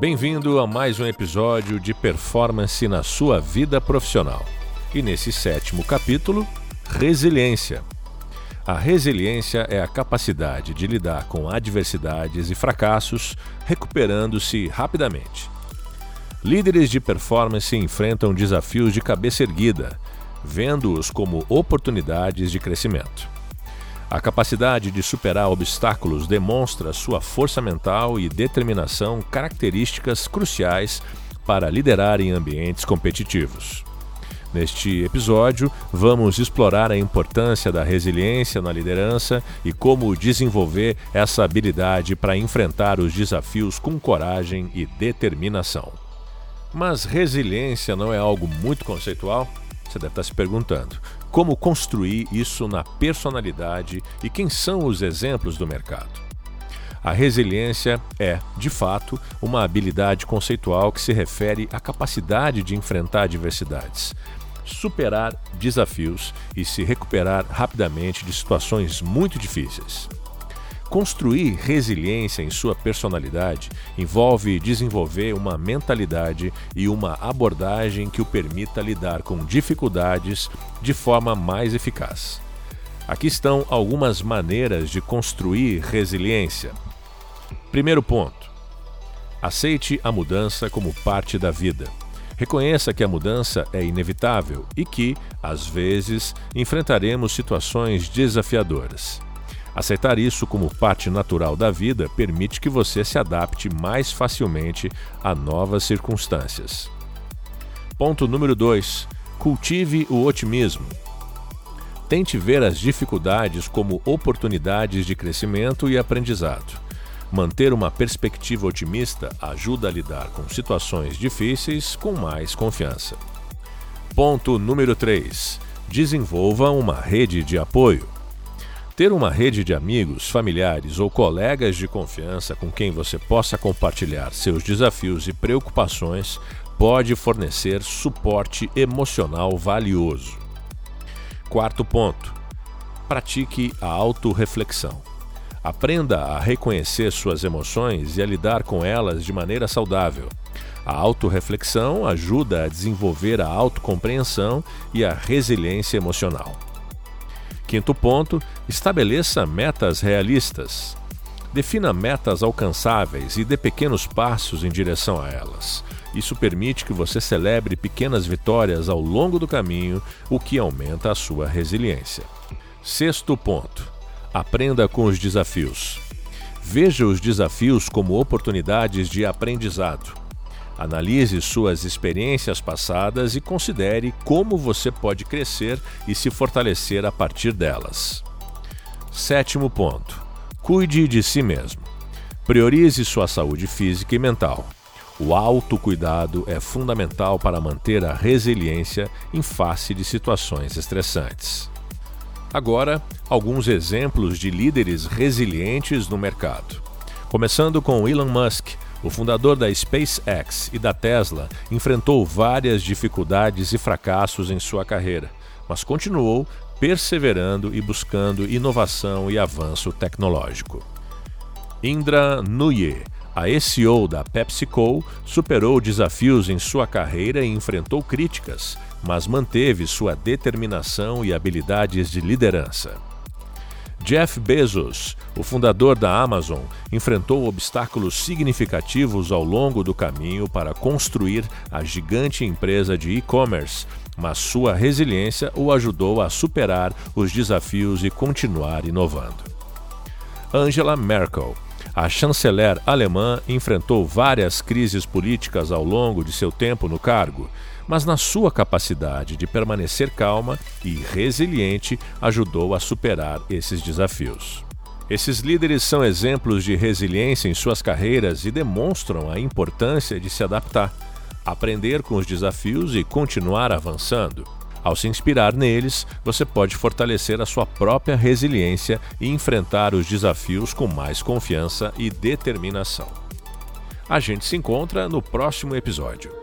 Bem-vindo a mais um episódio de Performance na sua vida profissional. E nesse sétimo capítulo, Resiliência. A resiliência é a capacidade de lidar com adversidades e fracassos, recuperando-se rapidamente. Líderes de performance enfrentam desafios de cabeça erguida, vendo-os como oportunidades de crescimento. A capacidade de superar obstáculos demonstra sua força mental e determinação, características cruciais para liderar em ambientes competitivos. Neste episódio, vamos explorar a importância da resiliência na liderança e como desenvolver essa habilidade para enfrentar os desafios com coragem e determinação. Mas resiliência não é algo muito conceitual? Você deve estar se perguntando. Como construir isso na personalidade e quem são os exemplos do mercado? A resiliência é, de fato, uma habilidade conceitual que se refere à capacidade de enfrentar adversidades, superar desafios e se recuperar rapidamente de situações muito difíceis. Construir resiliência em sua personalidade envolve desenvolver uma mentalidade e uma abordagem que o permita lidar com dificuldades de forma mais eficaz. Aqui estão algumas maneiras de construir resiliência. Primeiro ponto: aceite a mudança como parte da vida. Reconheça que a mudança é inevitável e que, às vezes, enfrentaremos situações desafiadoras. Aceitar isso como parte natural da vida permite que você se adapte mais facilmente a novas circunstâncias. Ponto número 2. Cultive o otimismo. Tente ver as dificuldades como oportunidades de crescimento e aprendizado. Manter uma perspectiva otimista ajuda a lidar com situações difíceis com mais confiança. Ponto número 3. Desenvolva uma rede de apoio. Ter uma rede de amigos, familiares ou colegas de confiança com quem você possa compartilhar seus desafios e preocupações pode fornecer suporte emocional valioso. Quarto ponto: pratique a autorreflexão. Aprenda a reconhecer suas emoções e a lidar com elas de maneira saudável. A autorreflexão ajuda a desenvolver a autocompreensão e a resiliência emocional. Quinto ponto: estabeleça metas realistas. Defina metas alcançáveis e dê pequenos passos em direção a elas. Isso permite que você celebre pequenas vitórias ao longo do caminho, o que aumenta a sua resiliência. Sexto ponto: aprenda com os desafios. Veja os desafios como oportunidades de aprendizado. Analise suas experiências passadas e considere como você pode crescer e se fortalecer a partir delas. Sétimo ponto: cuide de si mesmo. Priorize sua saúde física e mental. O autocuidado é fundamental para manter a resiliência em face de situações estressantes. Agora, alguns exemplos de líderes resilientes no mercado. Começando com Elon Musk, o fundador da SpaceX e da Tesla enfrentou várias dificuldades e fracassos em sua carreira, mas continuou perseverando e buscando inovação e avanço tecnológico. Indra Nuye, a SEO da PepsiCo, superou desafios em sua carreira e enfrentou críticas, mas manteve sua determinação e habilidades de liderança. Jeff Bezos, o fundador da Amazon, enfrentou obstáculos significativos ao longo do caminho para construir a gigante empresa de e-commerce, mas sua resiliência o ajudou a superar os desafios e continuar inovando. Angela Merkel, a chanceler alemã, enfrentou várias crises políticas ao longo de seu tempo no cargo mas na sua capacidade de permanecer calma e resiliente ajudou a superar esses desafios. Esses líderes são exemplos de resiliência em suas carreiras e demonstram a importância de se adaptar, aprender com os desafios e continuar avançando. Ao se inspirar neles, você pode fortalecer a sua própria resiliência e enfrentar os desafios com mais confiança e determinação. A gente se encontra no próximo episódio.